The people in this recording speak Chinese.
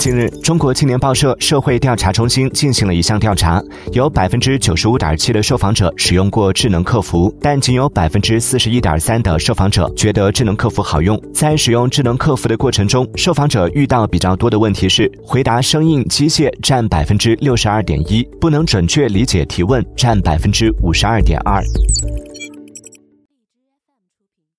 近日中国青年报社社会调查中心进行了一项调查有百分之九十五点七的受访者使用过智能客服但仅有百分之四十一点三的受访者觉得智能客服好用。在使用智能客服的过程中受访者遇到比较多的问题是回答生硬机械占百分之六十二点一不能准确理解提问占百分之五十二点二。